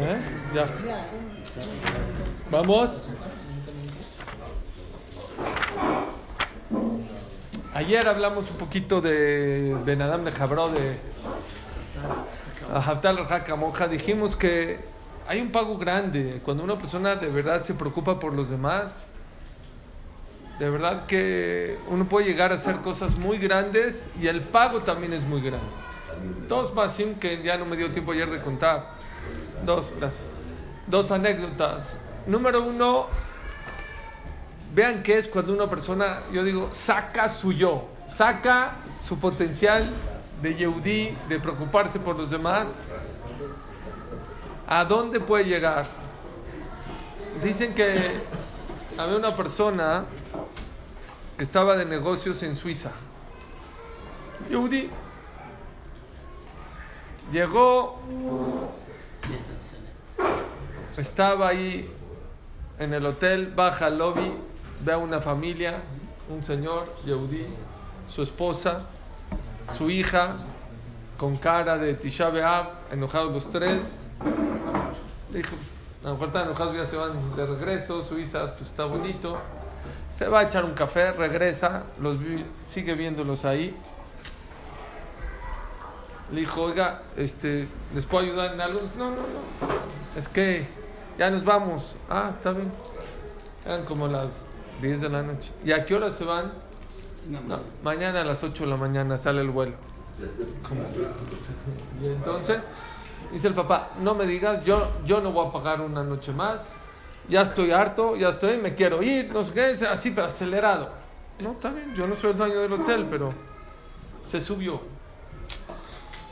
¿Eh? Ya. Vamos. Ayer hablamos un poquito de Benadam de Jabró, de Haftal Monja. Dijimos que hay un pago grande. Cuando una persona de verdad se preocupa por los demás, de verdad que uno puede llegar a hacer cosas muy grandes y el pago también es muy grande. Dos más que ya no me dio tiempo ayer de contar. Dos, gracias. Dos anécdotas. Número uno, vean qué es cuando una persona, yo digo, saca su yo, saca su potencial de Yehudi, de preocuparse por los demás. ¿A dónde puede llegar? Dicen que había una persona estaba de negocios en Suiza. Yehudi. Llegó estaba ahí en el hotel, baja al lobby, ve a una familia, un señor, Yehudi, su esposa, su hija, con cara de Tisha B'Av, enojados los tres. Dijo, a lo mejor están enojados, ya se van de regreso, su hija pues, está bonito. Se va a echar un café, regresa, los sigue viéndolos ahí. Le dijo, oiga, este, ¿les puedo ayudar en algo? No, no, no. Es que ya nos vamos. Ah, está bien. Eran como las 10 de la noche. ¿Y a qué hora se van? mañana a las 8 de la mañana sale el vuelo. Y entonces dice el papá, no me digas, yo, yo no voy a pagar una noche más. Ya estoy harto, ya estoy, me quiero ir, no sé qué, así, pero acelerado. No, está bien, yo no soy el dueño del hotel, pero se subió.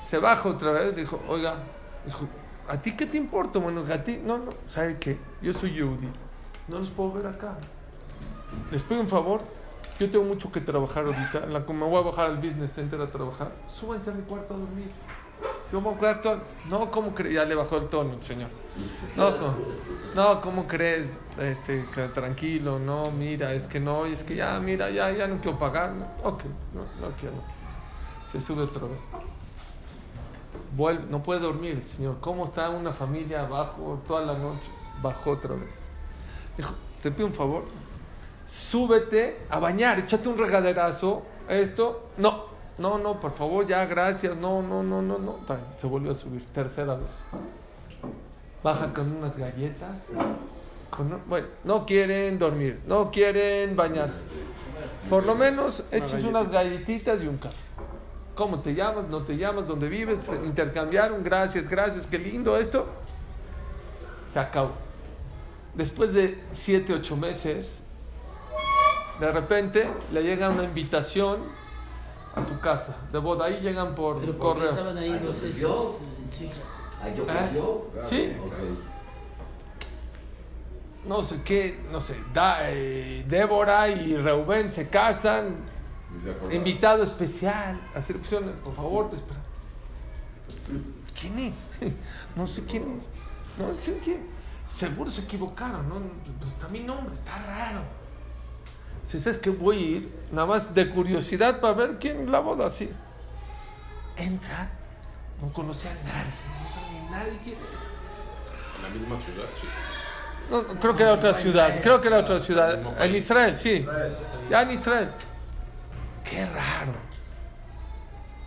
Se baja otra vez, dijo, oiga, dijo, ¿A ti qué te importa? Bueno, a ti, no, no, ¿sabe qué? Yo soy Yehudi, no los puedo ver acá. Les pido un favor, yo tengo mucho que trabajar ahorita, la, me voy a bajar al business center a trabajar, súbanse a mi cuarto a dormir. Todo. No, ¿cómo crees? Ya le bajó el tono el señor. No, ¿cómo, no, ¿cómo crees? Este, tranquilo, no, mira, es que no, es que ya, mira, ya, ya no quiero pagar. Ok, no, no quiero. Se sube otra vez no puede dormir señor. ¿Cómo está una familia abajo toda la noche? Bajó otra vez. Dijo, te pido un favor, súbete a bañar, échate un regaderazo, esto, no, no, no, por favor, ya, gracias, no, no, no, no, no. Se volvió a subir, tercera vez. Baja con unas galletas. bueno, no quieren dormir, no quieren bañarse. Por lo menos eches unas galletitas y un café. ¿Cómo te llamas? ¿No te llamas? ¿Dónde vives? Intercambiaron, gracias, gracias, qué lindo esto. Se acabó. Después de siete, ocho meses, de repente le llega una invitación a su casa de boda. Ahí llegan por ¿Pero correo. estaban ahí los ¿Eh? Sí. No sé qué, no sé. Da, eh, Débora y Reubén se casan Invitado especial, hacer opciones, por favor, te espero. ¿Quién es? No sé quién es. No sé quién. Seguro se equivocaron, ¿no? Pues está mi nombre, está raro. Si sabes que voy a ir, nada más de curiosidad para ver quién la boda así. Entra, no conocía a nadie, no sabía nadie quién es. En la misma ciudad, sí. No, creo que era otra ciudad, creo que era otra ciudad. En Israel, sí. Ya en Israel. Qué raro.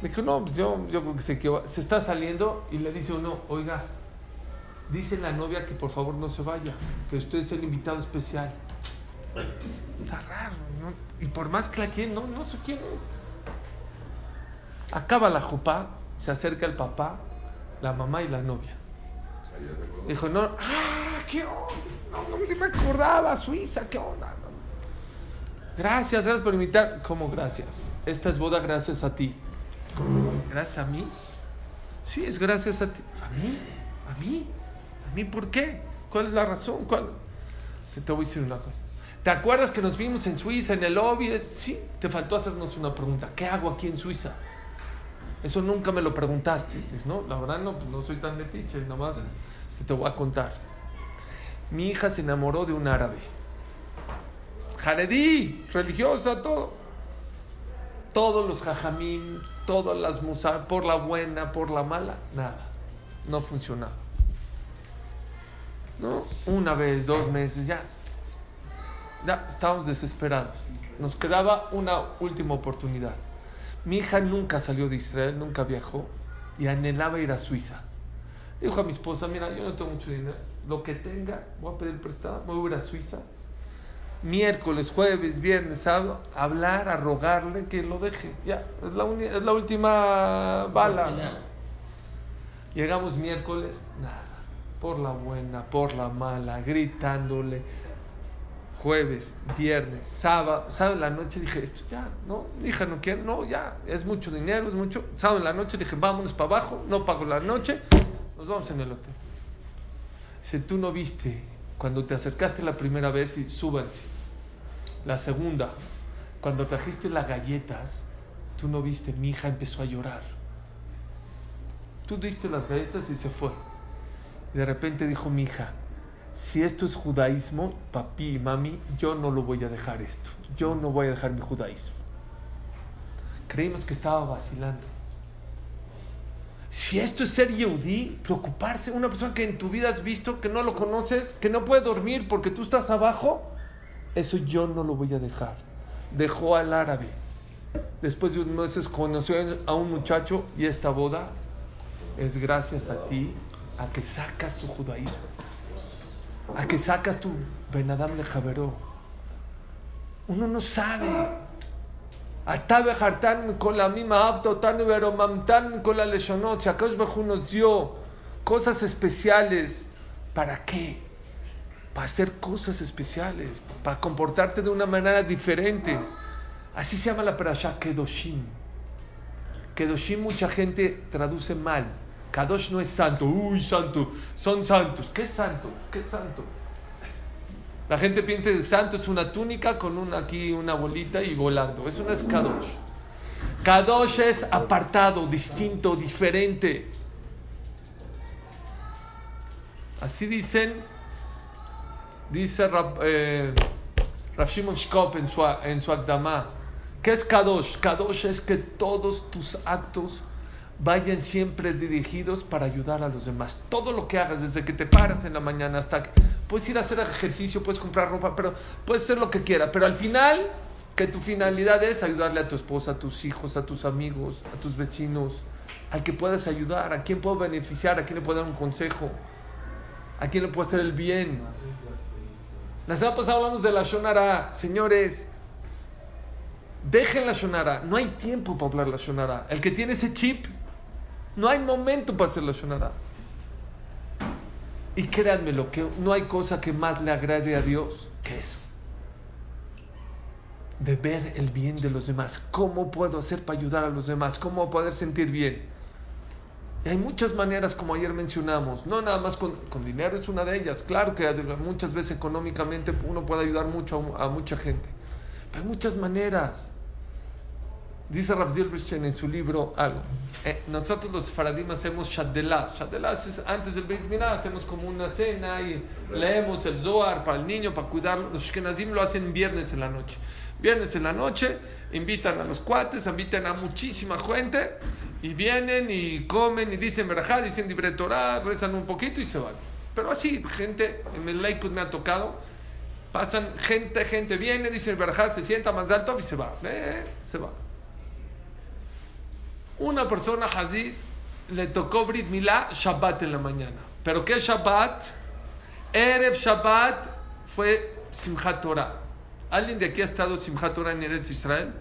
Le dijo, no, pues yo, yo creo que se, se está saliendo y le dice uno, oiga, dice la novia que por favor no se vaya, que usted es el invitado especial. Está raro, ¿no? Y por más que la quieren, no, no sé quién es. Acaba la jupa, se acerca el papá, la mamá y la novia. Dijo, no, ah, qué onda, no, no me acordaba, Suiza, qué onda. Gracias, gracias por invitar. ¿Cómo gracias? Esta es boda gracias a ti. ¿Gracias a mí? Sí, es gracias a ti. ¿A mí? ¿A mí? ¿A mí por qué? ¿Cuál es la razón? ¿Cuál? Se te voy a decir una cosa. ¿Te acuerdas que nos vimos en Suiza, en el lobby? Sí, te faltó hacernos una pregunta. ¿Qué hago aquí en Suiza? Eso nunca me lo preguntaste. no, la verdad no, pues no soy tan metiche, nomás se te voy a contar. Mi hija se enamoró de un árabe. Jaredí, religiosa, todo. Todos los jajamín, todas las musas, por la buena, por la mala, nada. No funcionaba. ¿No? Una vez, dos meses, ya. Ya, estábamos desesperados. Nos quedaba una última oportunidad. Mi hija nunca salió de Israel, nunca viajó y anhelaba ir a Suiza. Dijo a mi esposa, mira, yo no tengo mucho dinero, lo que tenga, voy a pedir prestado, voy a ir a Suiza. Miércoles, jueves, viernes, sábado, a hablar, a rogarle que lo deje. Ya, es la, es la última bala. Llegamos miércoles, nada, por la buena, por la mala, gritándole jueves, viernes, sábado, sábado en la noche dije, esto ya, no, hija no quiero, no, ya, es mucho dinero, es mucho. Sábado en la noche dije, vámonos para abajo, no pago la noche, nos vamos en el hotel. Si tú no viste, cuando te acercaste la primera vez y súbanse, la segunda, cuando trajiste las galletas, tú no viste, mi hija empezó a llorar. Tú diste las galletas y se fue. Y de repente dijo mi hija, si esto es judaísmo, papi y mami, yo no lo voy a dejar esto. Yo no voy a dejar mi judaísmo. Creímos que estaba vacilando. Si esto es ser yehudí, preocuparse, una persona que en tu vida has visto, que no lo conoces, que no puede dormir porque tú estás abajo, eso yo no lo voy a dejar. Dejó al árabe. Después de unos meses conoció a un muchacho y esta boda es gracias a ti, a que sacas tu judaísmo a que sacas tu Benadam le. Uno no sabe. Atabe hartan con la misma apto, tan mamtan con la leshonot. Si nos dio cosas especiales, ¿para qué? Para hacer cosas especiales, para comportarte de una manera diferente. Así se llama la parasha Kedoshim. Kedoshim mucha gente traduce mal Kadosh no es santo, uy, santo, son santos. ¿Qué santos? ¿Qué santo? La gente piensa que santo es una túnica con una, aquí una bolita y volando. Eso no es Kadosh. Kadosh es apartado, distinto, diferente. Así dicen, dice Rab, eh, Shimon Shkop en su, en su ¿Qué es Kadosh? Kadosh es que todos tus actos vayan siempre dirigidos para ayudar a los demás. Todo lo que hagas, desde que te paras en la mañana hasta que puedes ir a hacer ejercicio, puedes comprar ropa, pero puedes hacer lo que quieras. Pero al final, que tu finalidad es ayudarle a tu esposa, a tus hijos, a tus amigos, a tus vecinos, al que puedas ayudar, a quien puedo beneficiar, a quien le puedo dar un consejo, a quien le puedo hacer el bien. La semana pasada hablamos de la Shonara. Señores, dejen la Shonara. No hay tiempo para hablar la Shonara. El que tiene ese chip no hay momento para hacer la Shonara. Y créanme lo que no hay cosa que más le agrade a Dios que eso. De ver el bien de los demás. ¿Cómo puedo hacer para ayudar a los demás? ¿Cómo poder sentir bien? Y hay muchas maneras, como ayer mencionamos. No nada más con, dinero es una de ellas. Claro que muchas veces económicamente uno puede ayudar mucho a, a mucha gente. Pero hay muchas maneras. Dice Rav Dilbrishen en su libro algo. Eh, nosotros los faradim hacemos shadelas. Shadelas es antes del Brit Milá, hacemos como una cena y leemos el Zohar para el niño, para cuidarlo. Los Shkenazim lo hacen viernes en la noche. Viernes en la noche, invitan a los cuates, invitan a muchísima gente y vienen y comen y dicen verajá, dicen libre Torah, rezan un poquito y se van. Pero así, gente, en el Lakewood me ha tocado, pasan gente, gente viene, dicen verajá, se sienta más alto y se va. Eh, se va. Una persona Hazid le tocó Brit Milá Shabbat en la mañana. ¿Pero qué Shabbat? Erev Shabbat fue Simchat Torah. ¿Alguien de aquí ha estado Simchat Torah en Eretz Israel?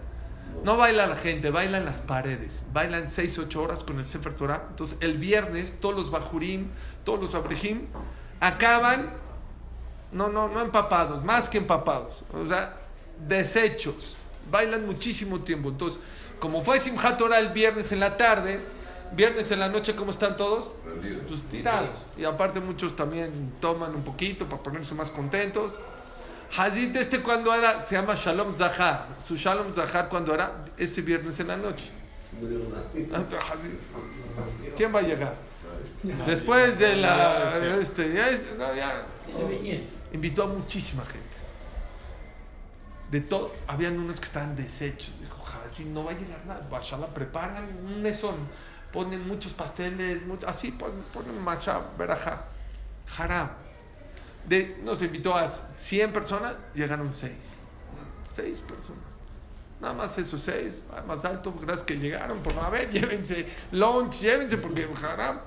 No baila la gente, baila en las paredes. Bailan 6, 8 horas con el Sefer Torah. Entonces el viernes todos los Bajurim, todos los Abrejim acaban, no, no, no empapados, más que empapados. O sea, desechos. Bailan muchísimo tiempo. Entonces como fue Simchat Torah el viernes en la tarde, viernes en la noche, ¿cómo están todos? Pues tirados. Y aparte muchos también toman un poquito para ponerse más contentos. Hazit este cuando era, se llama Shalom Zahar. Su Shalom Zahar cuando era ese viernes en la noche. ¿Quién va a llegar? Después de la... Este, ya, no, ya, invitó a muchísima gente. De todo, habían unos que estaban deshechos. Dijo, si no va a llegar nada. Bashala preparan un mesón, ponen muchos pasteles, así ponen, ponen macha, verajá, haram. De, nos invitó a 100 personas, llegaron 6. 6 personas. Nada más esos 6, más alto, gracias que llegaron. Por a ver, llévense lunch, llévense porque haram.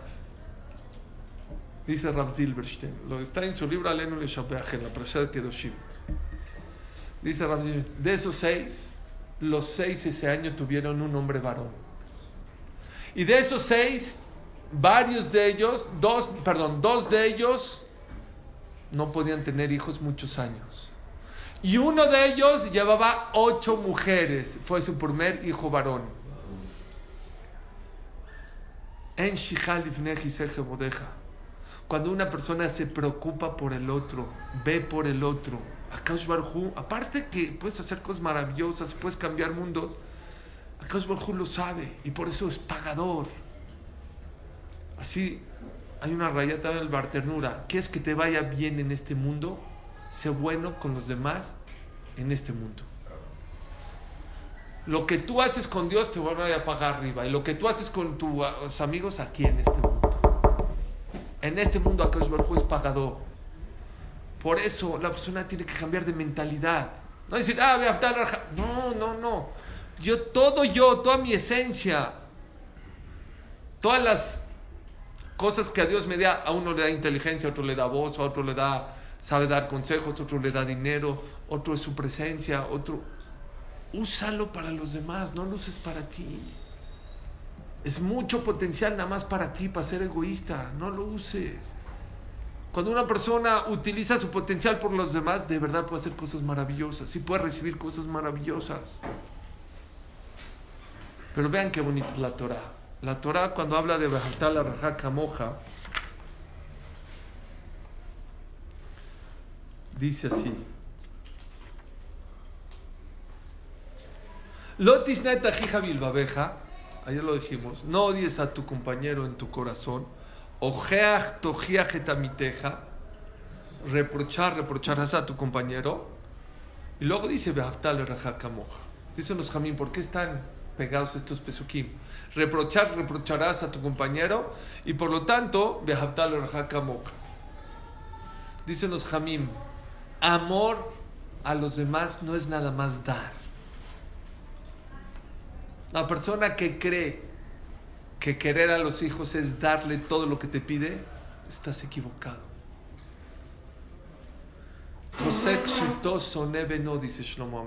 Dice Rav Silverstein, lo está en su libro Alenu Le en la Prasha de Kedoshim. Dice Rav de esos seis, los seis ese año tuvieron un hombre varón. Y de esos seis, varios de ellos, dos, perdón, dos de ellos no podían tener hijos muchos años. Y uno de ellos llevaba ocho mujeres, fue su primer hijo varón. En cuando una persona se preocupa por el otro, ve por el otro, Akash Barhu, aparte que puedes hacer cosas maravillosas, puedes cambiar mundos, Akash Barhu lo sabe y por eso es pagador. Así hay una rayata del barternura. ¿Qué es que te vaya bien en este mundo? Sé bueno con los demás en este mundo. Lo que tú haces con Dios te vuelve a pagar arriba. Y lo que tú haces con tus amigos aquí en este mundo. En este mundo Akash Baruj es pagador. Por eso la persona tiene que cambiar de mentalidad. No decir, ah, No, no, no. Yo, todo yo, toda mi esencia, todas las cosas que a Dios me da, a uno le da inteligencia, a otro le da voz, a otro le da, sabe dar consejos, a otro le da dinero, otro es su presencia, otro. Úsalo para los demás, no lo uses para ti. Es mucho potencial nada más para ti, para ser egoísta. No lo uses. Cuando una persona utiliza su potencial por los demás, de verdad puede hacer cosas maravillosas. Sí puede recibir cosas maravillosas. Pero vean qué bonita es la Torah. La Torah cuando habla de la Rajaka Moja, dice así. Lotis neta bilbabeja ayer lo dijimos, no odies a tu compañero en tu corazón, ojeach tojiach etamiteja, reprochar, reprocharás a tu compañero, y luego dice, beaftal rajakamoja. Dicen los jamín, ¿por qué están pegados estos pesukim? Reprochar, reprocharás a tu compañero, y por lo tanto, beaftal rajakamoja. Dicen los jamín, amor a los demás no es nada más dar la persona que cree que querer a los hijos es darle todo lo que te pide, estás equivocado. José no dice Shlomo.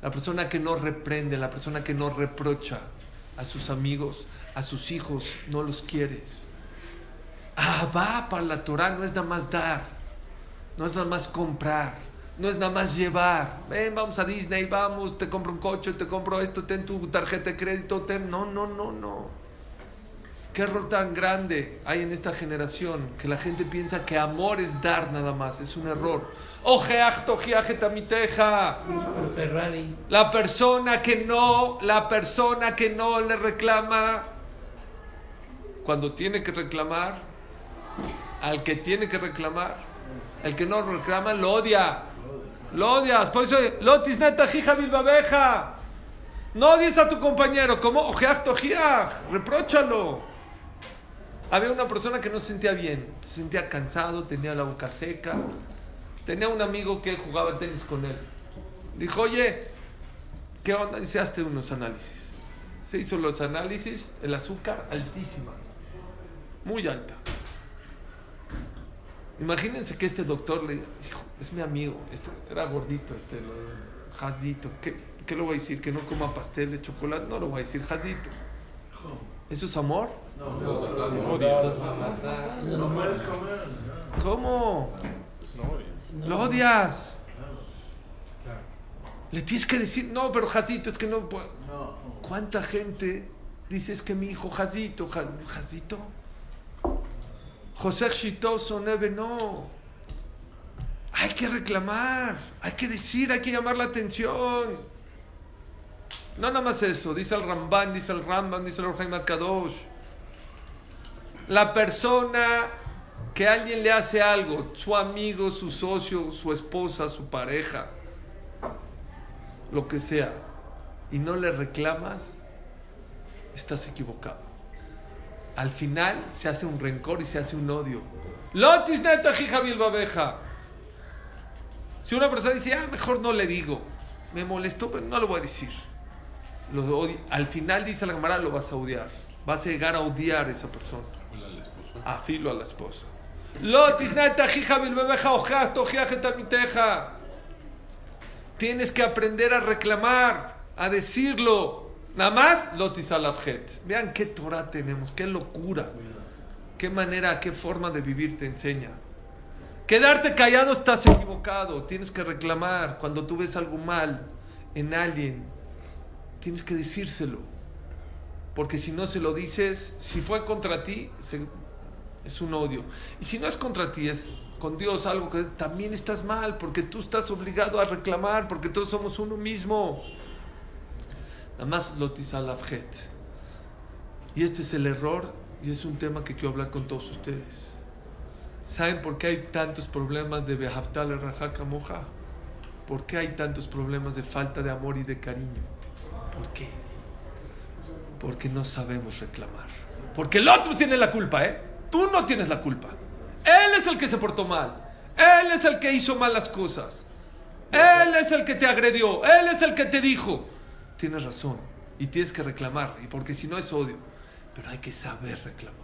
La persona que no reprende, la persona que no reprocha a sus amigos, a sus hijos, no los quieres. Ah, va para la Torah no es nada más dar, no es nada más comprar no es nada más llevar. Ven, vamos a Disney, vamos, te compro un coche, te compro esto, ten tu tarjeta de crédito, ten. No, no, no, no. Qué error tan grande hay en esta generación que la gente piensa que amor es dar nada más. Es un error. teja. Ferrari. La persona que no, la persona que no le reclama cuando tiene que reclamar, al que tiene que reclamar, el que no reclama lo odia. Lo odias. Por eso, lotis neta jija bilbabeja. No odies a tu compañero. como Ojeach tojiach. Repróchalo. Había una persona que no se sentía bien. Se sentía cansado, tenía la boca seca. Tenía un amigo que jugaba tenis con él. Dijo, oye, ¿qué onda? Hazte unos análisis. Se hizo los análisis, el azúcar altísima. Muy alta. Imagínense que este doctor le dijo, es mi amigo, este, era gordito, este, jazdito. ¿Qué, ¿Qué le voy a decir? ¿Que no coma pastel de chocolate? No lo voy a decir, jazdito. ¿Eso es amor? No, no, no, no puedes comer. ¿Cómo? Lo odias. Le tienes que decir, no, pero Jacito, es que no puedo. ¿Cuánta gente dice es que mi hijo Jacito, Jacito? José Chito Sonebe, no. Hay que reclamar, hay que decir, hay que llamar la atención. No nada más eso, dice el Ramban, dice el Ramban, dice el Orjaim Kadosh. La persona que alguien le hace algo, su amigo, su socio, su esposa, su pareja, lo que sea, y no le reclamas, estás equivocado. Al final se hace un rencor y se hace un odio. Lotis babeja. Si una persona dice, ah, mejor no le digo, me molestó, pero no lo voy a decir. Lo Al final, dice la cámara, lo vas a odiar. Vas a llegar a odiar a esa persona. A filo a la esposa. Tienes que aprender a reclamar, a decirlo. Nada más, lotis Vean qué Torah tenemos, qué locura. Qué manera, qué forma de vivir te enseña. Quedarte callado estás equivocado. Tienes que reclamar. Cuando tú ves algo mal en alguien, tienes que decírselo. Porque si no se lo dices, si fue contra ti, es un odio. Y si no es contra ti, es con Dios algo que también estás mal, porque tú estás obligado a reclamar, porque todos somos uno mismo. Nada más lotisalafjet. Y este es el error, y es un tema que quiero hablar con todos ustedes. ¿Saben por qué hay tantos problemas de Behaftal Rajaka Moja? ¿Por qué hay tantos problemas de falta de amor y de cariño? ¿Por qué? Porque no sabemos reclamar. Porque el otro tiene la culpa, ¿eh? Tú no tienes la culpa. Él es el que se portó mal. Él es el que hizo malas cosas. Él es el que te agredió. Él es el que te dijo. Tienes razón. Y tienes que reclamar. Y porque si no es odio. Pero hay que saber reclamar.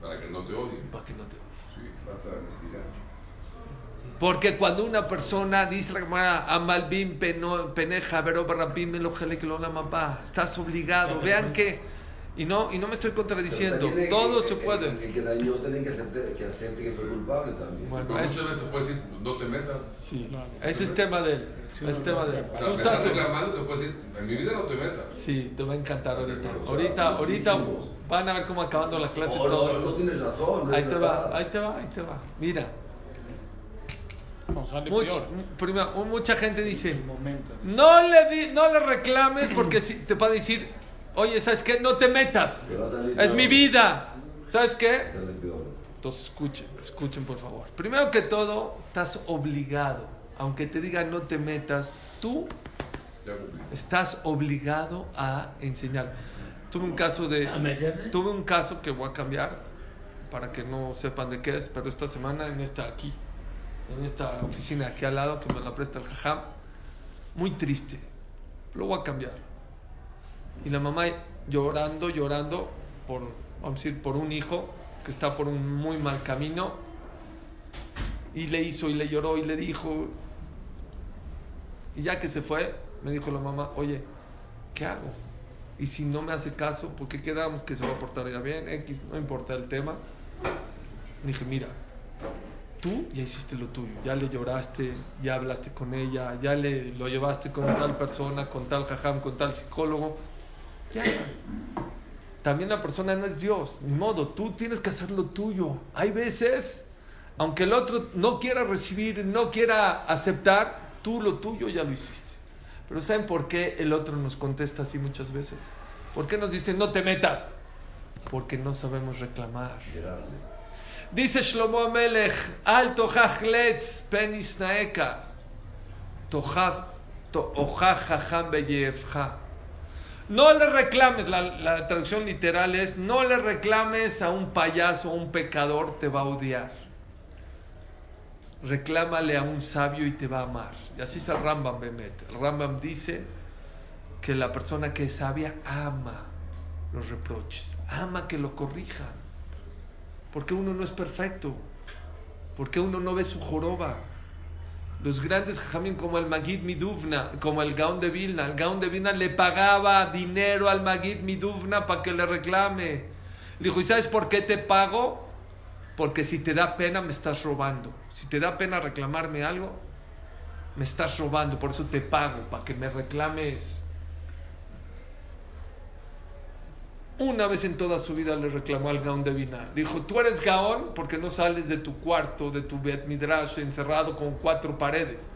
Para que no te odien. Para que no te odien. Porque cuando una persona dice Amalbim peneja, estás obligado. Vean que y no, y no me estoy contradiciendo. Todo se puede. El, que dañó tiene que aceptar que, acepte que fue culpable también. Bueno, muchas veces te puede decir, no te metas. Sí, ese es tema de él. Es tema de él. Tú estás reclamando, te puede decir, en mi vida no te metas. Sí, te va a encantar ahorita. Ahorita, ahorita van a ver cómo acabando la clase no, todo no, No tienes razón. ahí te va, ahí te va, ahí te va. Mira. Mucho, primero, mucha gente dice, no le, di, no le reclames porque si, te va a decir, Oye, ¿sabes qué? No te metas. Es mi vida. ¿Sabes qué? Entonces escuchen, escuchen por favor. Primero que todo, estás obligado. Aunque te diga no te metas, tú estás obligado a enseñar. Tuve un caso de... Tuve un caso que voy a cambiar para que no sepan de qué es, pero esta semana en esta aquí, en esta oficina aquí al lado que me la presta el jajam, muy triste. Lo voy a cambiar y la mamá llorando, llorando por, vamos a decir, por un hijo que está por un muy mal camino. Y le hizo y le lloró y le dijo. Y ya que se fue, me dijo la mamá, oye, ¿qué hago? Y si no me hace caso, ¿por qué quedamos que se va a portar ya bien? X, no importa el tema. dije, mira, tú ya hiciste lo tuyo, ya le lloraste, ya hablaste con ella, ya le lo llevaste con tal persona, con tal jajam, con tal psicólogo también la persona no es Dios, ni modo, tú tienes que hacer lo tuyo. Hay veces, aunque el otro no quiera recibir, no quiera aceptar, tú lo tuyo ya lo hiciste. Pero ¿saben por qué el otro nos contesta así muchas veces? ¿Por qué nos dice no te metas? Porque no sabemos reclamar. Dice Shlomo Amelech, alto letz penis naeka. No le reclames, la, traducción literal es, no le reclames a un payaso, a un pecador, te va a odiar. Reclámale a un sabio y te va a amar. Y así es el Rambam Bemet. El Rambam dice que la persona que es sabia ama los reproches, ama que lo corrijan. Porque uno no es perfecto, porque uno no ve su joroba los grandes jajamín como el Magid Miduvna, como el Gaon de Vilna. El Gaon de Vilna le pagaba dinero al Magid Miduvna para que le reclame. Le dijo, ¿y sabes por qué te pago? Porque si te da pena me estás robando. Si te da pena reclamarme algo, me estás robando, por eso te pago, para que me reclames. Una vez en toda su vida le reclamó al Gaón de Vina. Dijo, tú eres Gaón porque no sales de tu cuarto, de tu Bet Midrash, encerrado con cuatro paredes.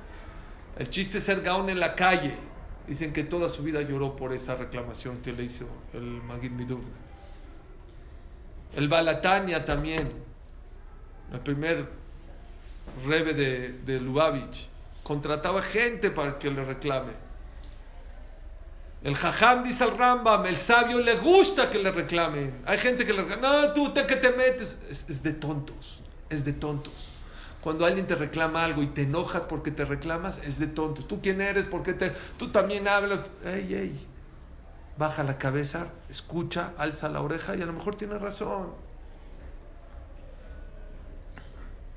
El chiste es ser Gaón en la calle. Dicen que toda su vida lloró por esa reclamación que le hizo el Magid Miduv. El Balatania también, el primer rebe de, Lubavitch, contrataba gente para que le reclame. El jajam dice al Rambam, el sabio le gusta que le reclamen. Hay gente que le reclama, no, tú te que te metes. Es, de tontos, es de tontos. Cuando alguien te reclama algo y te enojas porque te reclamas, es de tontos. ¿Tú quién eres? ¿Por qué te.? Tú también hablas. Ey, ey. Baja la cabeza, escucha, alza la oreja y a lo mejor tienes razón.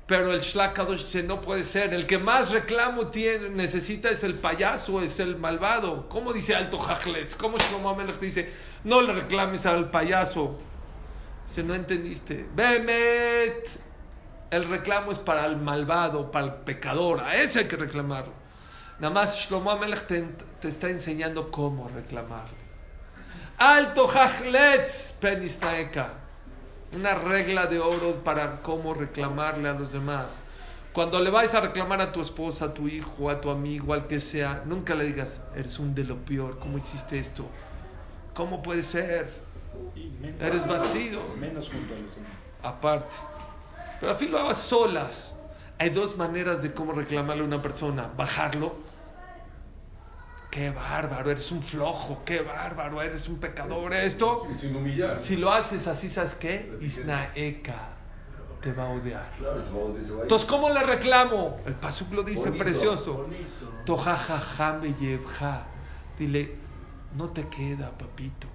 Pero el Shlakadosh dice: no puede ser. El que más reclamo tiene, necesita es el payaso, es el malvado. ¿Cómo dice Alto Jajletz? ¿Cómo Shlomo Amelech dice: no le reclames al payaso? Dice: no entendiste. Bemet. El reclamo es para el malvado, para el pecador. A ese hay que reclamarlo. Nada más Shlomo Amelech te, te está enseñando cómo reclamarlo. Alto Jajletz, Penisnaeka. Una regla de oro para cómo reclamarle a los demás. Cuando le vais a reclamar a tu esposa, a tu hijo, a tu amigo, al que sea, nunca le digas, eres un de lo peor, ¿cómo hiciste esto? ¿Cómo puede ser? Eres vacío. Menos junto a los demás. Aparte. Pero al fin lo hagas solas. Hay dos maneras de cómo reclamarle a una persona. Bajarlo. Qué bárbaro, eres un flojo. Qué bárbaro, eres un pecador. Esto. Y sin humillar. Si lo haces así, ¿sabes qué? Isnaeka te va a odiar. Entonces, ¿cómo le reclamo? El Pasuk lo dice Bonito, precioso. Bonito. Tojajajame yevja. Dile, no te queda, papito.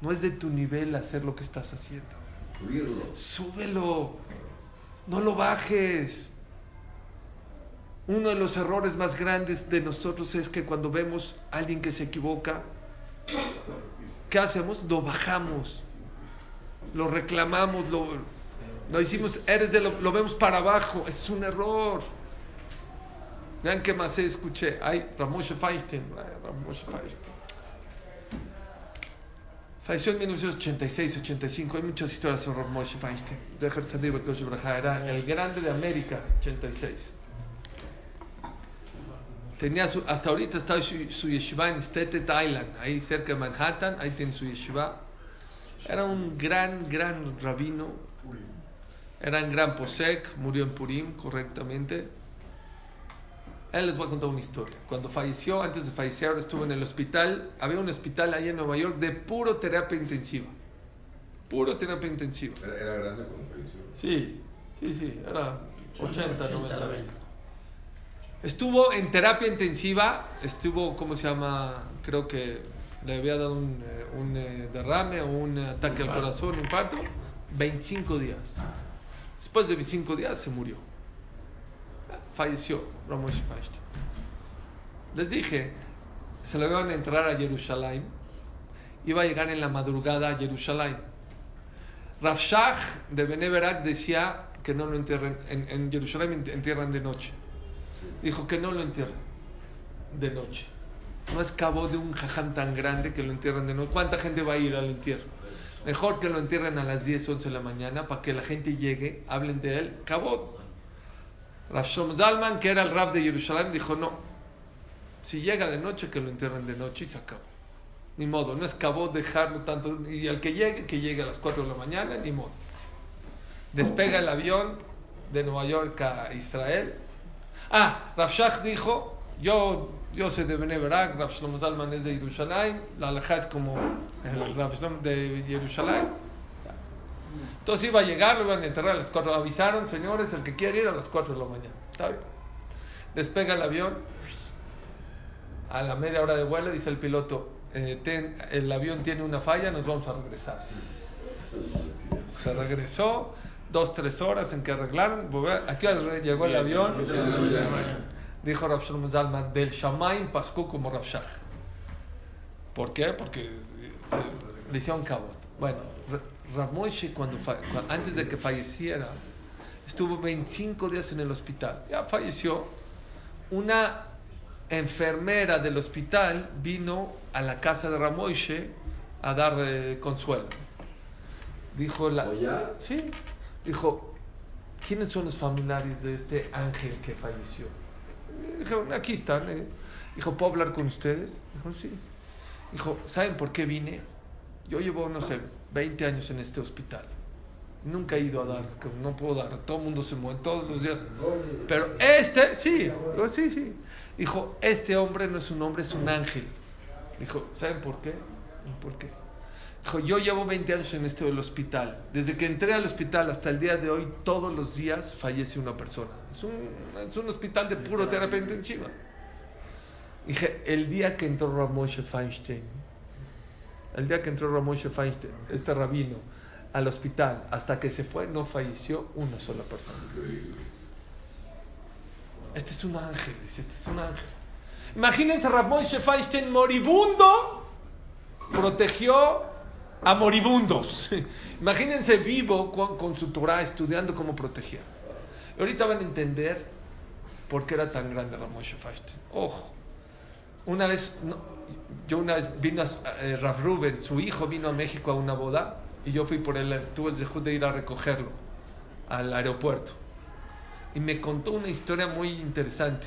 No es de tu nivel hacer lo que estás haciendo. Subirlo. Súbelo. No lo bajes. Uno de los errores más grandes de nosotros es que cuando vemos a alguien que se equivoca, ¿qué hacemos? Lo bajamos. Lo reclamamos, lo, lo hicimos, eres de lo, lo vemos para abajo. Es un error. Vean qué más escuché. Ay, Ramoshe Feinstein. Ay, Ramoshe Feinstein. Falleció en 1986-85. Hay muchas historias sobre Moshe Feinstein. Bakosh Braja. Era el grande de América, 86. Tenía su- hasta ahorita está su, su yeshiva en Staten Island, ahí cerca de Manhattan. Ahí tiene su yeshiva. Era un gran, gran rabino. Era un gran posek. Murió en Purim, correctamente. Él les voy a contar una historia. Cuando falleció, antes de fallecer, estuvo en el hospital. Había un hospital ahí en Nueva York de puro terapia intensiva. Puro terapia intensiva. Era, era grande cuando falleció. Sí, sí, sí. Era 80, 90. Estuvo en terapia intensiva. Estuvo, ¿cómo se llama? Creo que le había dado un, eh, un, eh, derrame o un ataque al corazón, un infarto. 25 días. Después de 25 días se murió. Falleció Ramoshe Feinstein. Les dije, se lo iban a entrar a Jerusalén. Iba a llegar en la madrugada a Jerusalén. Rav Shach de Beneverak decía que no lo entierren. En, en Jerusalén ent- entierran de noche. Dijo que no lo entierren de noche. No es cabo de un jajam tan grande que lo entierran de noche. ¿Cuánta gente va a ir al entierro? Mejor que lo entierren a las 10, 11 de la mañana para que la gente llegue, hablen de él. Cabot. Rav Shlomo Zalman, que era el Rav de Jerusalén, dijo no. Si llega de noche, que lo entierren de noche y se acabó. Ni modo, no es cabo dejarlo tanto. Y al que llegue, que llegue a las 4 de la mañana, ni modo. Despega el avión de Nueva York a Israel. Ah, Rav Shach dijo, yo, yo soy de Bnei Barak, Rav Shlomo Zalman es de Jerusalén, la alajá es como el Shlomo de Jerusalén. Entonces iba a llegar, lo iban a enterrar a las 4. Avisaron, señores, el que quiere ir a las 4 de la mañana. Despega el avión. A la media hora de vuelo dice el piloto, eh, el avión tiene una falla, nos vamos a regresar. Se regresó, dos, tres horas en que arreglaron. ¿A qué hora llegó el avión? Dijo Rav Shlomo Zalman, del Shamaim pascó como Rav Shach. ¿Por qué? Porque se- le hicieron cabot. Bueno, Ra- Rav Moshe cuando, fa- cua- antes de que falleciera, estuvo 25 días en el hospital. Ya falleció. una enfermera del hospital vino a la casa de Ramoishe a dar eh, consuelo. Dijo la... ¿O ya? Sí. Dijo, ¿quiénes son los familiares de este ángel que falleció? Dijo, aquí están. eh". Dijo, ¿puedo hablar con ustedes? Dijo, sí. Dijo, ¿saben por qué vine? Yo llevo, no sé, 20 años en este hospital. Nunca he ido a dar, no puedo dar, todo el mundo se mueve todos los días. Pero este, sí, sí, sí. Dijo, este hombre no es un hombre, es un ángel. Dijo, ¿saben por qué? ¿Por qué? Dijo, yo llevo 20 años en este del hospital. Desde que entré al hospital hasta el día de hoy, todos los días fallece una persona. Es un, es un hospital de puro terapia intensiva. Dije, el día que entró Ramoshe Feinstein, el día que entró Ramoshe Feinstein, este rabino, al hospital, hasta que se fue, no falleció una sola persona. Este es un ángel, dice, este es un ángel. Imagínense Ramoshe Feinstein moribundo, protegió a moribundos. Imagínense vivo con, su Torah estudiando cómo protegía. Y ahorita van a entender por qué era tan grande Ramoshe Feinstein. Ojo, una vez, yo una vez vino a, eh, Rav Ruben, su hijo vino a México a una boda y yo fui por él, tuve el dejud de ir a recogerlo al aeropuerto. Y me contó una historia muy interesante.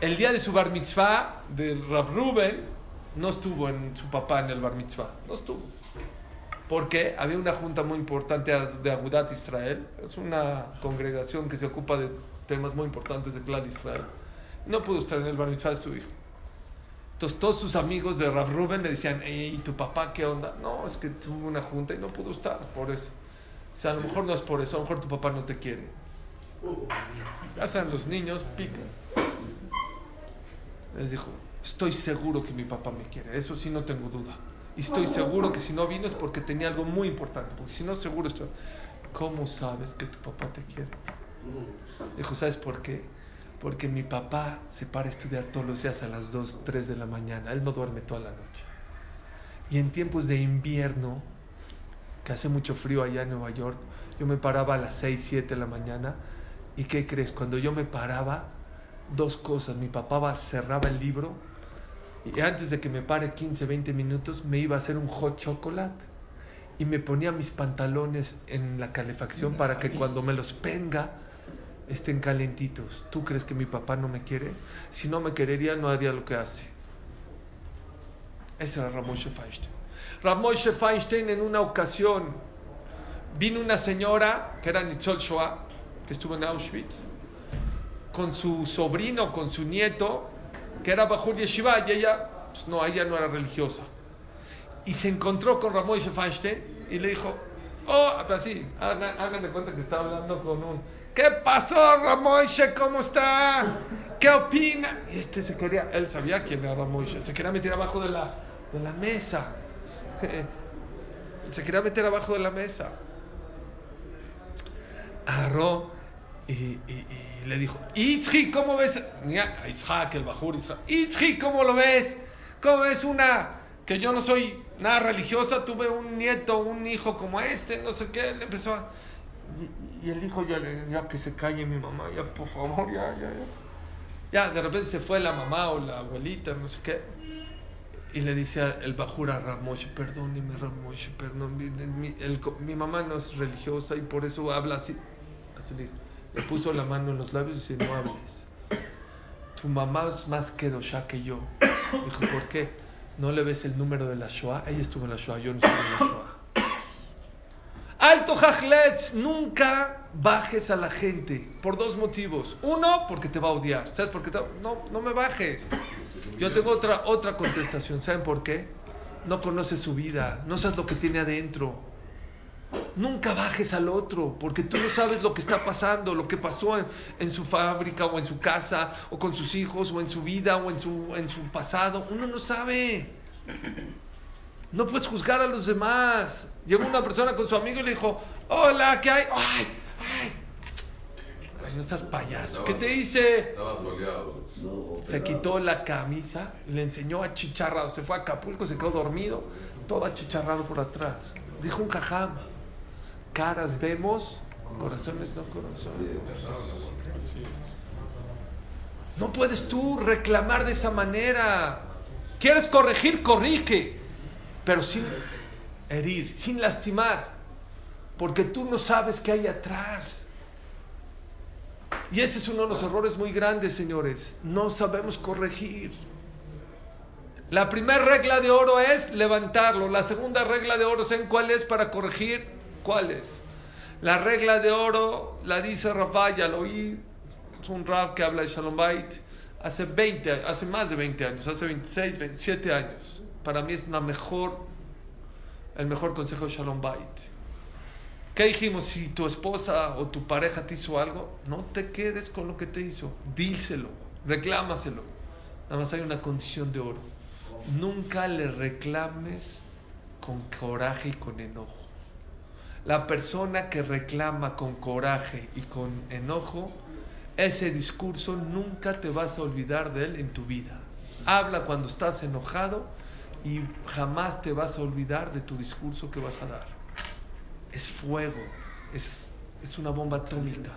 El día de su bar mitzvah de Rav Ruben, no estuvo en su papá en el bar mitzvah, no estuvo. Porque había una junta muy importante de Agudat Israel, es una congregación que se ocupa de temas muy importantes de Clar Israel. No pudo estar en el bar mitzvah de su hijo. Entonces todos sus amigos de Rav Ruben le decían, ¿y tu papá qué onda? No, es que tuvo una junta y no pudo estar, por eso. O sea, a lo mejor no es por eso, a lo mejor tu papá no te quiere. Ya saben, los niños pican. Les dijo, estoy seguro que mi papá me quiere, eso sí no tengo duda. Y estoy seguro que si no vino es porque tenía algo muy importante, porque si no seguro estoy... ¿Cómo sabes que tu papá te quiere? Dijo, ¿sabes por qué? Porque mi papá se para a estudiar todos los días a las 2, 3 de la mañana. Él no duerme toda la noche. Y en tiempos de invierno, que hace mucho frío allá en Nueva York, yo me paraba a las 6, 7 de la mañana. ¿Y qué crees? Cuando yo me paraba, dos cosas. Mi papá cerraba el libro y antes de que me pare 15, 20 minutos, me iba a hacer un hot chocolate. Y me ponía mis pantalones en la calefacción para que cuando me los venga estén calentitos. ¿Tú crees que mi papá no me quiere? Si no me querería, no haría lo que hace. Ese era Ramoshe Feinstein. Ramoshe Feinstein en una ocasión vino una señora que era Nitzol Shoah, que estuvo en Auschwitz, con su sobrino, con su nieto, que era Bajur Yeshiva, y ella, pues no, ella no era religiosa. Y se encontró con Ramoshe Feinstein y le dijo, oh, así, hagan, cuenta que estaba hablando con un, ¿qué pasó Ramoshe? ¿Cómo está? ¿Qué opina? Y este se quería, él sabía quién era Ramoshe, se quería meter abajo de la, de la mesa. Se quería meter abajo de la mesa. Agarró y, y, y le dijo, Itzhi, ¿cómo ves? Isaac, el Bajur, Isaac. Itzhi, ¿cómo lo ves? ¿Cómo ves una que yo no soy nada religiosa? Tuve un nieto, un hijo como este, no sé qué. Le empezó a... Y, y el hijo ya, le- ya que se calle mi mamá, ya por favor, ya, ya, ya. Ya, de repente se fue la mamá o la abuelita, no sé qué. Y le dice el Bajur a Ramoshe, perdóneme Ramoshe, perdón, mi, el mi mamá no es religiosa y por eso habla así. Así le, le puso la mano en los labios y dice, no hables. Tu mamá es más kedosha que yo. Dijo, ¿por qué? ¿No le ves el número de la Shoah? Ella estuvo en la Shoah, yo no estuve en la Shoah. Alto Hajletz, nunca bajes a la gente por dos motivos. Uno, porque te va a odiar. ¿Sabes por qué? te No, no me bajes. Yo tengo otra, otra contestación. ¿Saben por qué? No conoces su vida, no sabes lo que tiene adentro. Nunca bajes al otro, porque tú no sabes lo que está pasando, lo que pasó en, en su fábrica o en su casa, o con sus hijos, o en su vida, o en su, en su pasado. Uno no sabe. No puedes juzgar a los demás. Llegó una persona con su amigo y le dijo, hola, ¿qué hay? ¡Ay! ¡Ay! Ay, no seas payaso. ¿Qué te hice? Estaba soleado. No, Se quitó la camisa y le enseñó a chicharrado. Se fue a Acapulco, se quedó dormido, todo achicharrado por atrás. Dijo un cajam, caras vemos, corazones no corazones. Así es. No puedes tú reclamar de esa manera. ¿Quieres corregir? Corrige. Pero sin herir, sin lastimar. Porque tú no sabes qué hay atrás. Y ese es uno de los errores muy grandes, señores. No sabemos corregir. La primera regla de oro es levantarlo. La segunda regla de oro, ¿saben cuál es para corregir? ¿Cuál es? La regla de oro la dice Rafa, ya lo oí. Es un Raf que habla de Shalom Bait. Hace 20, hace más de 20 años, hace 26, 27 años. Para mí es la mejor, el mejor consejo de Shalom Bait. ¿Qué dijimos? Si tu esposa o tu pareja te hizo algo, no te quedes con lo que te hizo. Díselo, reclámaselo. Nada más hay una condición de oro. Nunca le reclames con coraje y con enojo. La persona que reclama con coraje y con enojo, ese discurso nunca te vas a olvidar de él en tu vida. Habla cuando estás enojado y jamás te vas a olvidar de tu discurso que vas a dar. Es fuego, es, es una bomba atómica.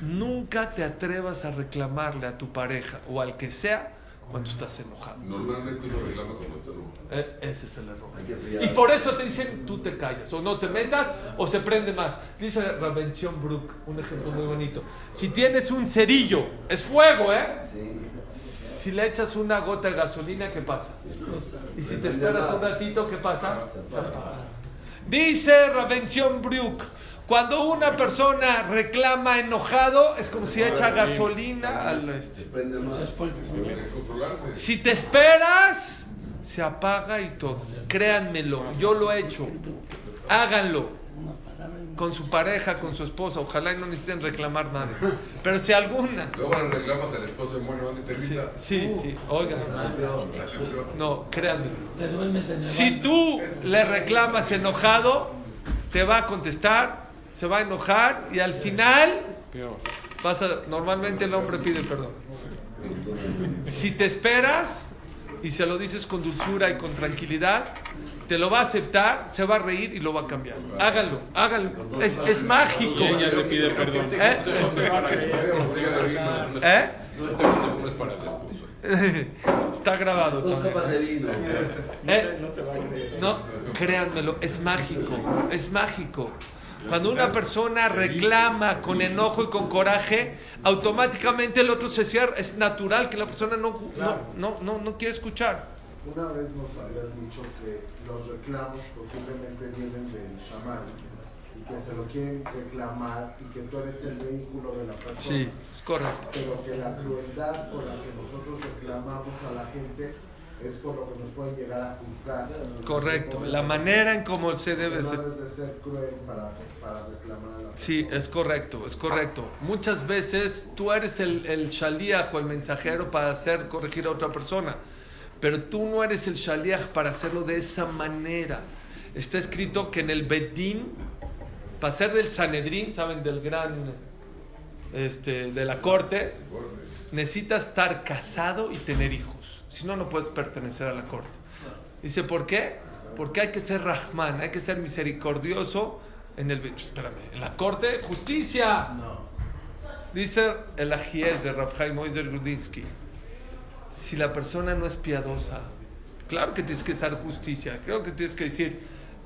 Nunca te atrevas a reclamarle a tu pareja o al que sea cuando estás enojado. Normalmente uno reclama cuando está enojado. Eh, ese es el error. Y por eso te dicen, tú te callas, o no te metas, o se prende más. Dice Ravención Brook, un ejemplo muy bonito. Si tienes un cerillo, es fuego, ¿eh? Sí. Si le echas una gota de gasolina, ¿qué pasa? Y si te esperas un ratito, ¿qué pasa? Apaga. Dice Ravención Brook, cuando una persona reclama enojado, es como si echa gasolina al... este. Si te esperas, se apaga y todo. Créanmelo, yo lo he hecho. Háganlo. Con su pareja, con su esposa. Ojalá y no necesiten reclamar nada. Pero si alguna. Luego le reclamas al esposo de bueno, ¿dónde te Sí, grita? sí, sí. Oigan. Sale peor. No, créanme. En Si tú le reclamas enojado, te va a contestar, se va a enojar y al final vas a, normalmente el hombre pide perdón. Si te esperas y se lo dices con dulzura y con tranquilidad, te lo va a aceptar, se va a reír y lo va a cambiar. Háganlo, háganlo. Es, es mágico. Y ella le pide perdón. ¿Eh? Vino. ¿Eh? esposo. Está grabado también. ¿Eh? No, créanmelo, es mágico, es mágico. Cuando una persona reclama con enojo y con coraje, automáticamente el otro se cierra. Es natural que la persona no, no, no, no, no quiere escuchar. Una vez nos habías dicho que los reclamos posiblemente vienen del chamán y que se lo quieren reclamar y que tú eres el vehículo de la persona. Sí, es correcto. Pero que la crueldad por la que nosotros reclamamos a la gente es por lo que nos pueden llegar a juzgar. Correcto. La manera en cómo se debe no ser. debes de ser cruel para, para reclamar a la Sí, es correcto, es correcto. Muchas veces tú eres el, el shaliach o el mensajero para hacer corregir a otra persona, pero tú no eres el shaliach para hacerlo de esa manera. Está escrito que en el Bedín, para ser del Sanedrín, ¿saben? Del gran, este, de la corte, necesitas estar casado y tener hijos. Si no, no puedes pertenecer a la corte. Dice, ¿por qué? Porque hay que ser Rahman, hay que ser misericordioso en el... Espérame, en la corte, justicia. Dice el Ajiez de Rafhaim Moiser Grudinsky, si la persona no es piadosa, claro que tienes que hacer justicia, claro que tienes que decir,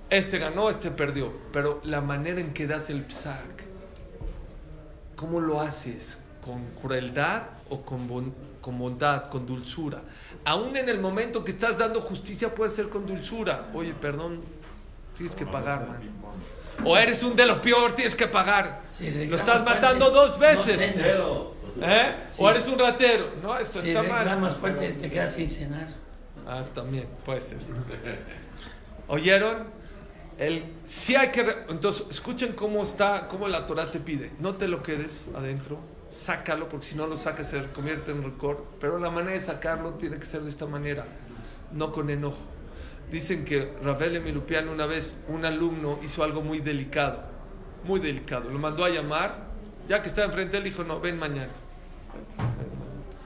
este ganó, este perdió, pero la manera en que das el psak, ¿cómo lo haces? ¿Con crueldad o con, bon- con bondad, con dulzura? Aún en el momento que estás dando justicia puede ser con dulzura. Oye, perdón, tienes que pagar, man. O eres un de los peor, tienes que pagar. Si Lo estás fuerte, matando dos veces. ¿Eh? Sí. O eres un ratero. No, esto Si está mal. fuerte, te quedas sin cenar. Ah, también, puede ser. ¿Oyeron? El, sí hay que... Entonces, escuchen cómo está, cómo la Torah te pide. No te lo quedes adentro, sácalo, porque si no lo sacas se convierte en rencor. Pero la manera de sacarlo tiene que ser de esta manera, no con enojo. Dicen que Rafael Emilupian una vez, un alumno hizo algo muy delicado, muy delicado. Lo mandó a llamar, ya que estaba enfrente, él dijo, no, ven mañana.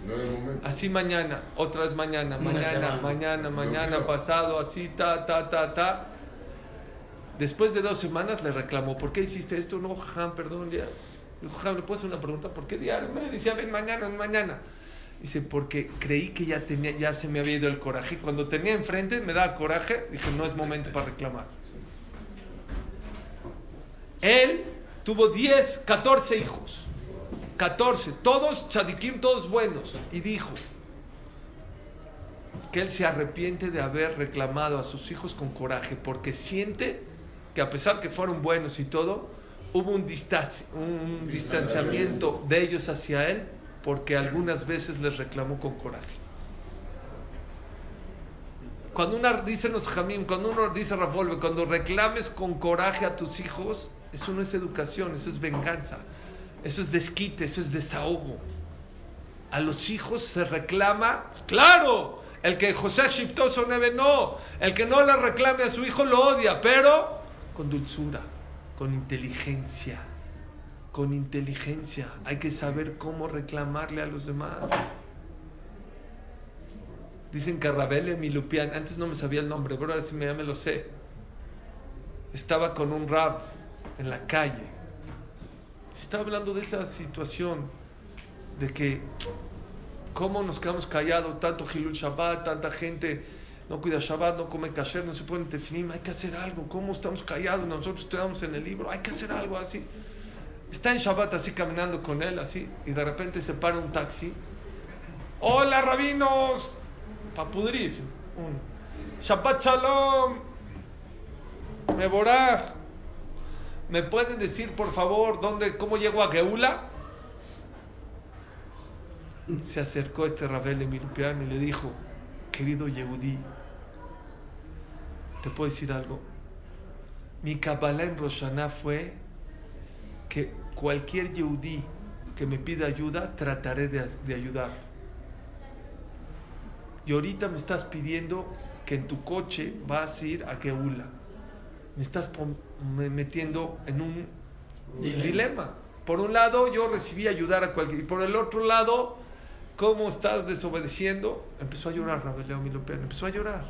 No era el momento. Así mañana, otra vez mañana, mañana, mañana, mañana, pasado, así, ta, ta, ta, ta. Después de dos semanas le reclamó, ¿por qué hiciste esto? No, perdón, ya. Dijo, Jajam, ¿le hacer una pregunta? ¿Por qué diario? Me decía, ven mañana, ven mañana. Dice, porque creí que ya, tenía, ya se me había ido el coraje. Cuando tenía enfrente, me daba coraje, dije, no es momento para reclamar. Él tuvo 10, 14 hijos. 14, todos tzadikim, todos buenos. Y dijo que él se arrepiente de haber reclamado a sus hijos con coraje, porque siente que a pesar que fueron buenos y todo, hubo un, distancia, un distanciamiento de ellos hacia él, porque algunas veces les reclamó con coraje. Cuando uno dice los jamín, cuando uno dice Rafolve, cuando reclames con coraje a tus hijos, eso no es educación, eso es venganza, eso es desquite, eso es desahogo. A los hijos se reclama, claro, el que José Shiftoso Neve no, el que no le reclame a su hijo lo odia, pero con dulzura, con inteligencia, con inteligencia. Hay que saber cómo reclamarle a los demás. Dicen que Rabele Milupian, antes no me sabía el nombre, pero ahora sí me, me lo sé. Estaba con un rab en la calle. Estaba hablando de esa situación, de que cómo nos quedamos callados, tanto Hilul Shabbat, tanta gente no cuida Shabbat, no come kasher, no se pone tefilim, hay que hacer algo, cómo estamos callados, nosotros estudiamos en el libro, hay que hacer algo así. Está en Shabbat así caminando con él, así, y de repente se para un taxi. Hola, rabinos, para pudrir. Un Shabbat Shalom, Meboraj. ¿Me pueden decir, por favor, dónde, cómo llego a Geula? Se acercó este Rabel Emilpian y le dijo, querido Yehudí, ¿te puedo decir algo? Mi Kabbalah en Roshaná fue que cualquier Yehudí que me pida ayuda, trataré de, de ayudar. Y ahorita me estás pidiendo que en tu coche vas a ir a Geula. Me estás metiendo en un dilema. dilema. Por un lado, yo recibí ayudar a cualquier. Y por el otro lado, ¿cómo estás desobedeciendo? Empezó a llorar Rabeleo Milopean, empezó a llorar.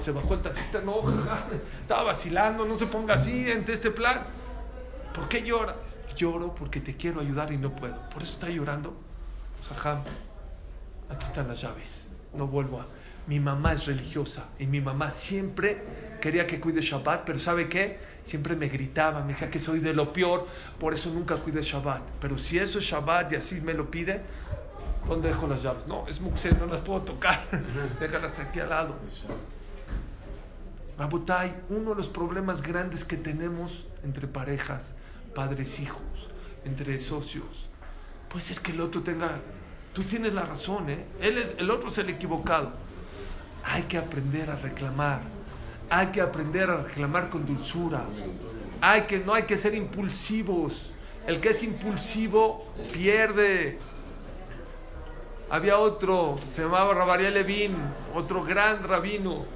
Se bajó el taxista, no, estaba vacilando, no se ponga así ante este plan. ¿Por qué lloras? Lloro porque te quiero ayudar y no puedo. Por eso está llorando. Jajam, aquí están las llaves. No vuelvo a. Mi mamá es religiosa y mi mamá siempre quería que cuide Shabbat, pero ¿sabe qué? Siempre me gritaba, me decía que soy de lo peor, por eso nunca cuide Shabbat. Pero si eso es Shabbat y así me lo pide, ¿dónde dejo las llaves? No, es muxel, no las puedo tocar. Déjalas aquí al lado. Rabotai, uno de los problemas grandes que tenemos entre parejas, padres, hijos, entre socios, puede ser que el otro tenga, tú tienes la razón, ¿eh? Él es, el otro es el equivocado. Hay que aprender a reclamar, hay que aprender a reclamar con dulzura, hay que, no hay que ser impulsivos. El que es impulsivo pierde. Había otro, se llamaba Rabariel Levin, otro gran rabino.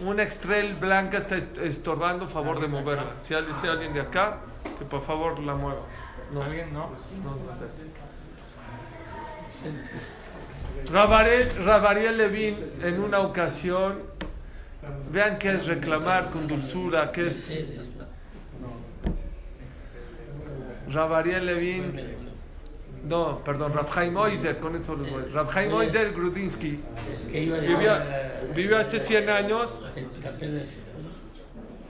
Una estrella blanca está estorbando favor de moverla. Si alguien, si alguien de acá, que por favor la mueva. No. ¿Alguien no? No, Rabariel, Rabariel Levin en una ocasión, vean qué es reclamar con dulzura, qué es Rabariel Levin, no, perdón, Rafhaim Oizer, con eso los voy. Rafhaim Oizer Grudinsky vivió, vivió hace 100 años.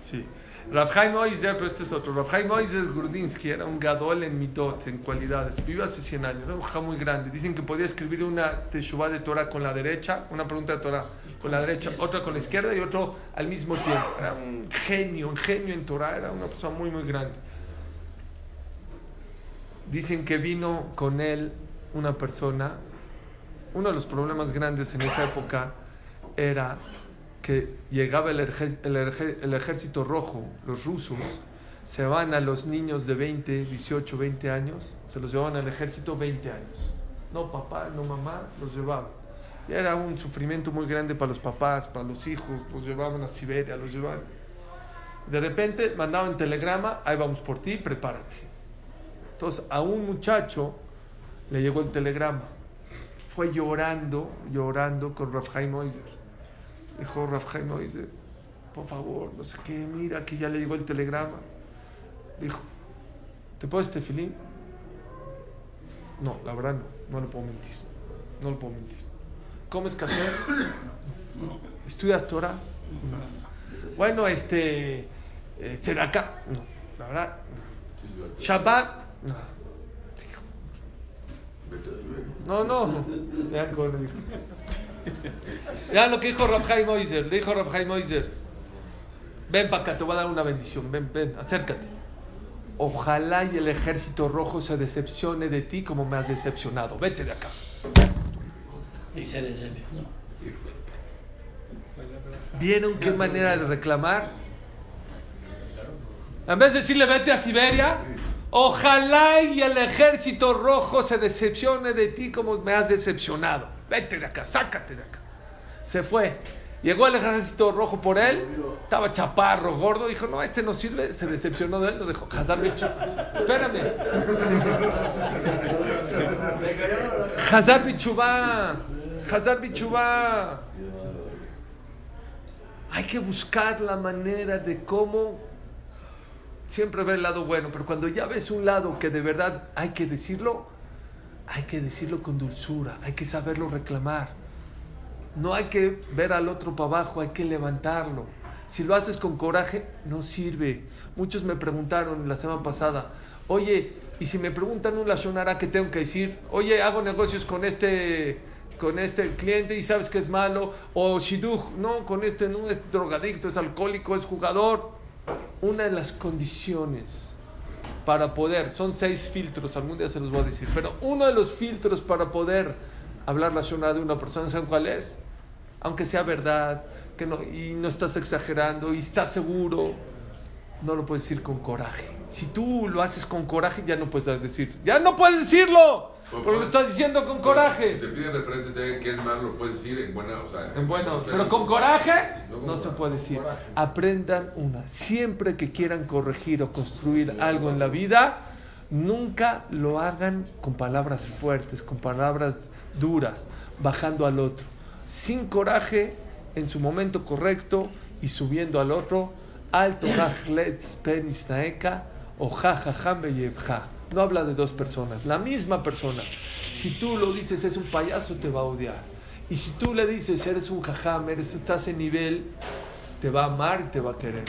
Sí. Rafhaim Oizer, pero este es otro. Rafhaim Oizer Grudinsky era un gadol en mitot, en cualidades. Vivió hace 100 años, era un ja muy grande. Dicen que podía escribir una teshuvah de Torah con la derecha, una pregunta de Torah con la derecha, otra con la izquierda y otro al mismo tiempo. Era un genio, un genio en Torah, era una persona muy, muy grande. Dicen que vino con él una persona. Uno de los problemas grandes en esa época era que llegaba el, ejército rojo, los rusos, se van a los niños de 20, 18, 20 años, se los llevaban al ejército 20 años. No papá, no mamá, se los llevaban. Y era un sufrimiento muy grande para los papás, para los hijos, los llevaban a Siberia, los llevaban. De repente mandaban telegrama, ahí vamos por ti, prepárate. Entonces a un muchacho le llegó el telegrama. Fue llorando, llorando con Rafhaim Oizer. Dijo Rafhaim Oizer, por favor, no sé qué, mira que ya le llegó el telegrama. Dijo, ¿te puedes tefilín? No, la verdad no, no le puedo mentir. No le puedo mentir. ¿Comes kasher? No. ¿Estudias Torah? No. Bueno, este. Eh. No, la verdad. no. ¿Shabbat? No. No, no. Ya, con el- ya lo que dijo Rabjai Moiser. Le dijo Rabjai Moiser. Ven para acá, te voy a dar una bendición. Ven, ven, acércate. Ojalá y el ejército rojo se decepcione de ti como me has decepcionado. Vete de acá. Y se decepcionó. ¿Vieron qué manera de reclamar? En vez de decirle vete a Siberia, ojalá y el ejército rojo se decepcione de ti como me has decepcionado. Vete de acá, sácate de acá. Se fue. Llegó el ejército rojo por él, estaba chaparro, gordo, dijo, no, este no sirve, se decepcionó de él, lo dejó. Hazar bicho, espérame. Hazar bichubá, Hazar bichubá. Hay que buscar la manera de cómo siempre ver el lado bueno, pero cuando ya ves un lado que de verdad hay que decirlo, hay que decirlo con dulzura, hay que saberlo reclamar. No hay que ver al otro para abajo, hay que levantarlo. Si lo haces con coraje, no sirve. Muchos me preguntaron la semana pasada, oye, y si me preguntan un lashonara, ¿qué tengo que decir? Oye, hago negocios con este con este cliente y sabes que es malo, o shiduch, no, con este no es drogadicto, es alcohólico, es jugador. Una de las condiciones para poder, son seis filtros, algún día se los voy a decir, pero uno de los filtros para poder hablar la de una persona, ¿saben cuál es? Aunque sea verdad, que no, y no estás exagerando, y estás seguro, no lo puedes decir con coraje. Si tú lo haces con coraje, ya no puedes decir, ya no puedes decirlo, porque lo estás diciendo con Si coraje. te piden referencias de alguien que es malo, lo puedes decir en buena, o sea... En bueno, pero con coraje No con no se puede decir. Aprendan una. Siempre que quieran corregir o construir algo en la vida, nunca lo hagan con palabras fuertes, con palabras duras, bajando al otro. Sin coraje, en su momento correcto y subiendo al otro. Alto penis naeka o jajajam beyevja. No habla de dos personas, la misma persona. Si tú lo dices es un payaso, te va a odiar. Y si tú le dices eres un jajam, eres, estás en nivel, te va a amar y te va a querer.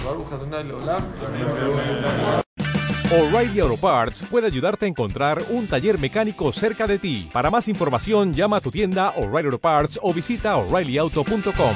O'Reilly Auto Parts puede ayudarte a encontrar un taller mecánico cerca de ti. Para más información, llama a tu tienda O'Reilly Auto Parts o visita oreillyauto.com.